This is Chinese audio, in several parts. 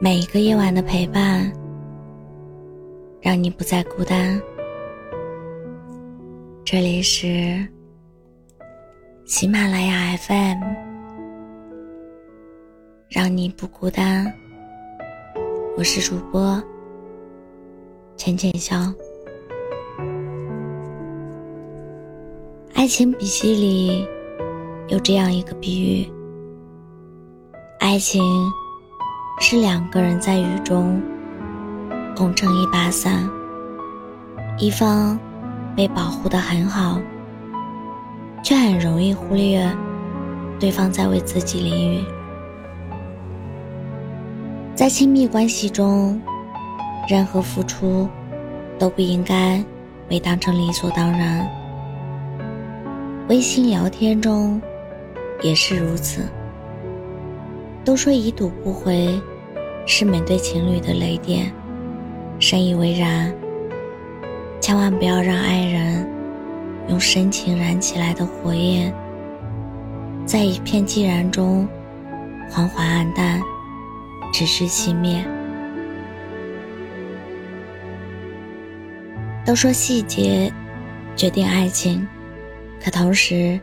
每一个夜晚的陪伴，让你不再孤单。这里是喜马拉雅 FM，让你不孤单。我是主播浅浅笑。爱情笔记里有这样一个比喻：爱情。是两个人在雨中共撑一把伞，一方被保护的很好，却很容易忽略对方在为自己淋雨。在亲密关系中，任何付出都不应该被当成理所当然。微信聊天中也是如此。都说已读不回，是每对情侣的雷点，深以为然。千万不要让爱人用深情燃起来的火焰，在一片寂然中缓缓暗淡，直至熄灭。都说细节决定爱情，可同时，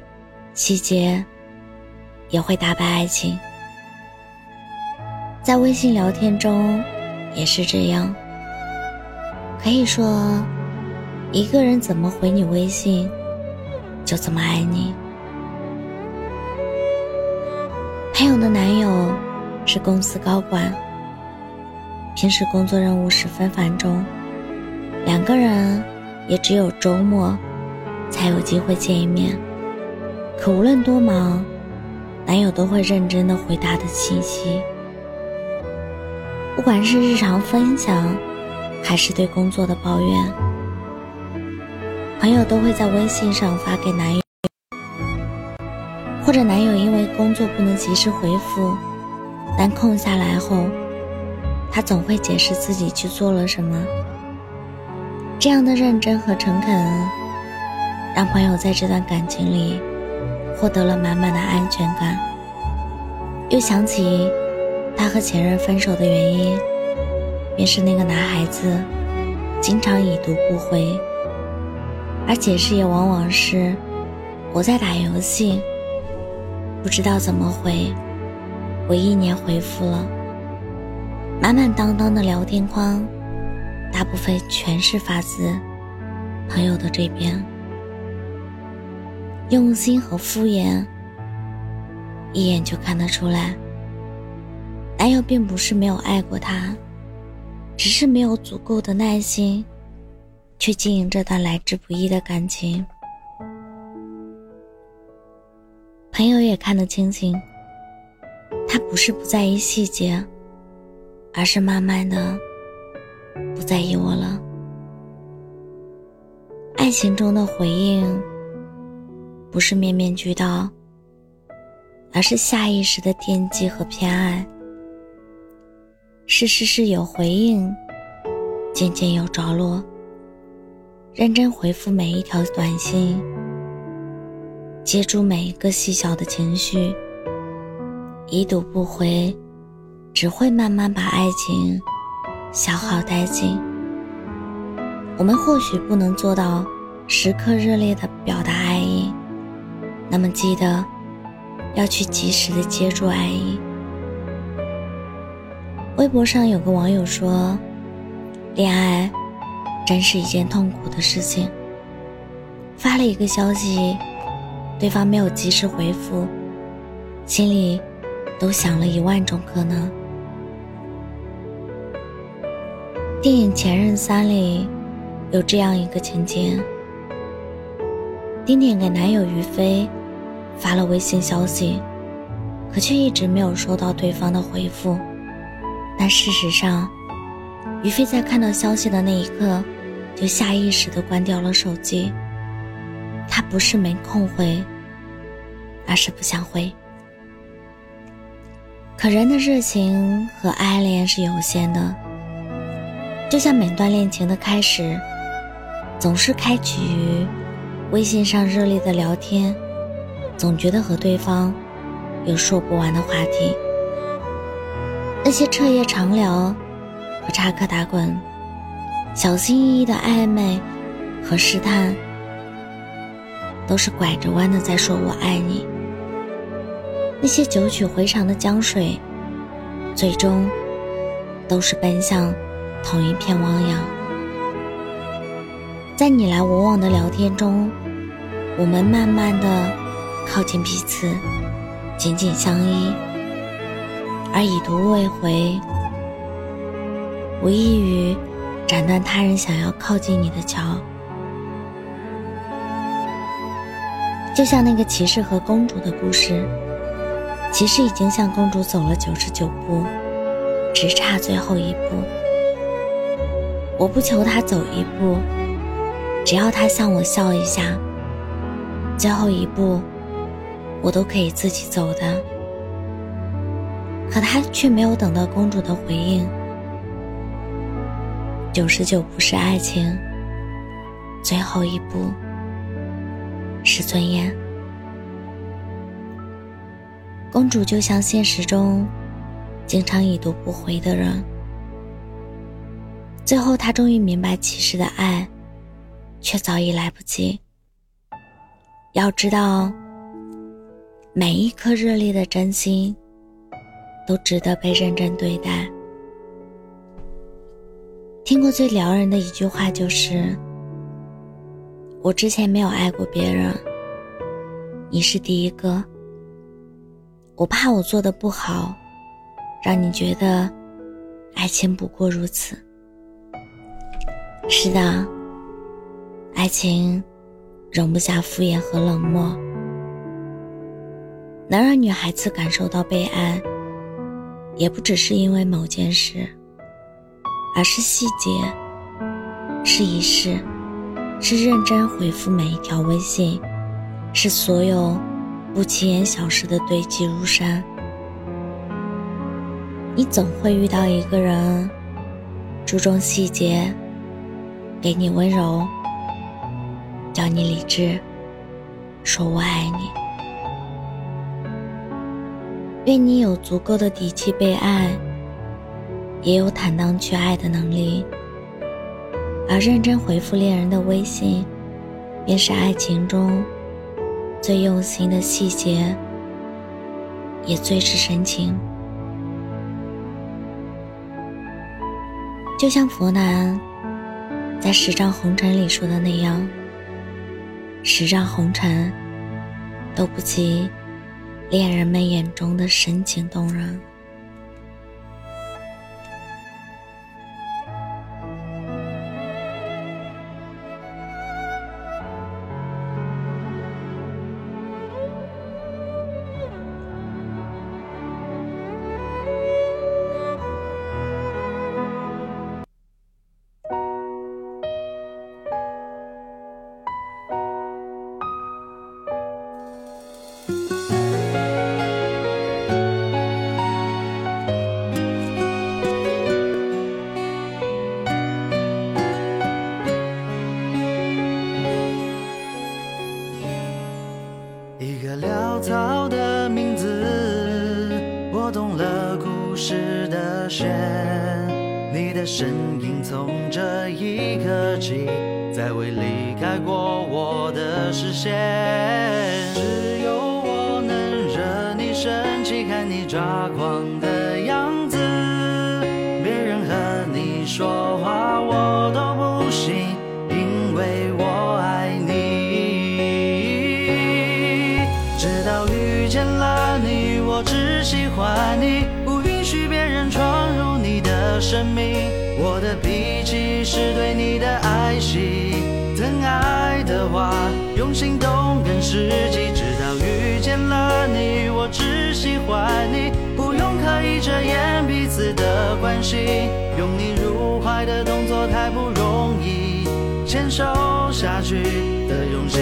细节也会打败爱情。在微信聊天中，也是这样。可以说，一个人怎么回你微信，就怎么爱你。朋友的男友是公司高管，平时工作任务十分繁重，两个人也只有周末才有机会见一面。可无论多忙，男友都会认真的回答的信息。不管是日常分享，还是对工作的抱怨，朋友都会在微信上发给男友，或者男友因为工作不能及时回复，但空下来后，他总会解释自己去做了什么。这样的认真和诚恳，让朋友在这段感情里获得了满满的安全感。又想起。他和前任分手的原因，便是那个男孩子经常已读不回，而解释也往往是我在打游戏，不知道怎么回，我一年回复了。满满当当的聊天框，大部分全是发自朋友的这边，用心和敷衍，一眼就看得出来。男友并不是没有爱过她，只是没有足够的耐心，去经营这段来之不易的感情。朋友也看得清清，他不是不在意细节，而是慢慢的不在意我了。爱情中的回应，不是面面俱到，而是下意识的惦记和偏爱。是事事有回应，件件有着落。认真回复每一条短信，接住每一个细小的情绪。已读不回，只会慢慢把爱情消耗殆尽。我们或许不能做到时刻热烈的表达爱意，那么记得要去及时的接住爱意。微博上有个网友说：“恋爱真是一件痛苦的事情。发了一个消息，对方没有及时回复，心里都想了一万种可能。”电影《前任三》里有这样一个情节：丁丁给男友于飞发了微信消息，可却一直没有收到对方的回复。但事实上，于飞在看到消息的那一刻，就下意识地关掉了手机。他不是没空回，而是不想回。可人的热情和爱恋是有限的，就像每段恋情的开始，总是开启于微信上热烈的聊天，总觉得和对方有说不完的话题。那些彻夜长聊和插科打诨，小心翼翼的暧昧和试探，都是拐着弯的在说我爱你。那些九曲回肠的江水，最终都是奔向同一片汪洋。在你来我往的聊天中，我们慢慢的靠近彼此，紧紧相依。而已读未回，无异于斩断他人想要靠近你的桥。就像那个骑士和公主的故事，骑士已经向公主走了九十九步，只差最后一步。我不求他走一步，只要他向我笑一下，最后一步，我都可以自己走的。可他却没有等到公主的回应。九十九步是爱情，最后一步是尊严。公主就像现实中经常已读不回的人，最后她终于明白骑士的爱，却早已来不及。要知道，每一颗热烈的真心。都值得被认真对待。听过最撩人的一句话就是：“我之前没有爱过别人，你是第一个。我怕我做的不好，让你觉得爱情不过如此。”是的，爱情容不下敷衍和冷漠，能让女孩子感受到被爱。也不只是因为某件事，而是细节，是仪式，是认真回复每一条微信，是所有不起眼小事的堆积如山。你总会遇到一个人，注重细节，给你温柔，教你理智，说我爱你。愿你有足够的底气被爱，也有坦荡去爱的能力。而认真回复恋人的微信，便是爱情中最用心的细节，也最是深情。就像佛南在《十丈红尘》里说的那样：“十丈红尘都不及。”恋人们眼中的深情动人。一刻起，再未离开过我的视线。只有我能惹你生气，看你抓狂的样子。别人和你说话，我都不信。只喜欢你，不允许别人闯入你的生命。欢你，不用刻意遮掩彼此的关系。拥你入怀的动作太不容易，牵手下去的勇气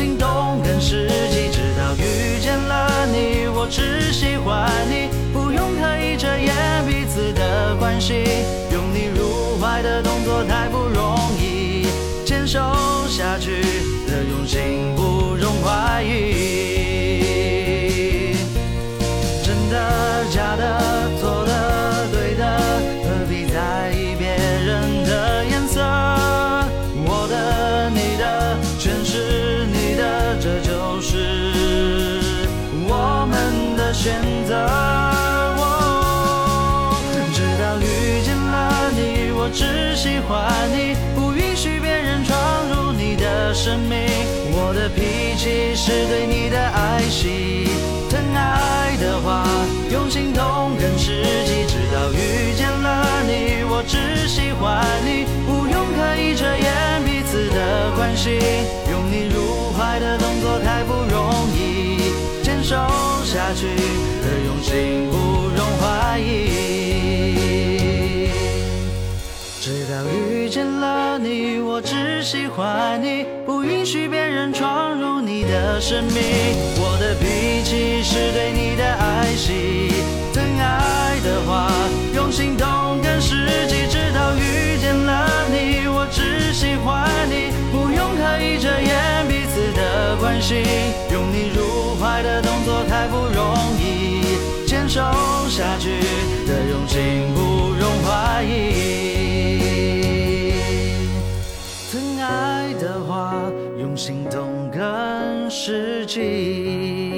心动更实际。直到遇见了你，我只喜欢你，不用刻意遮掩彼此的关系。拥你入怀的动作太不容易，牵手下去的用心不容怀疑。是对你的爱惜，疼爱的话用心动更实际。直到遇见了你，我只喜欢你，不用刻意遮掩彼此的关系。拥你入怀的动作太不容易，牵手下去的用心不容怀疑。直到遇见了你，我只喜欢你，不允许别人闯入你的生命。我的脾气是对你爱的话用行动更实际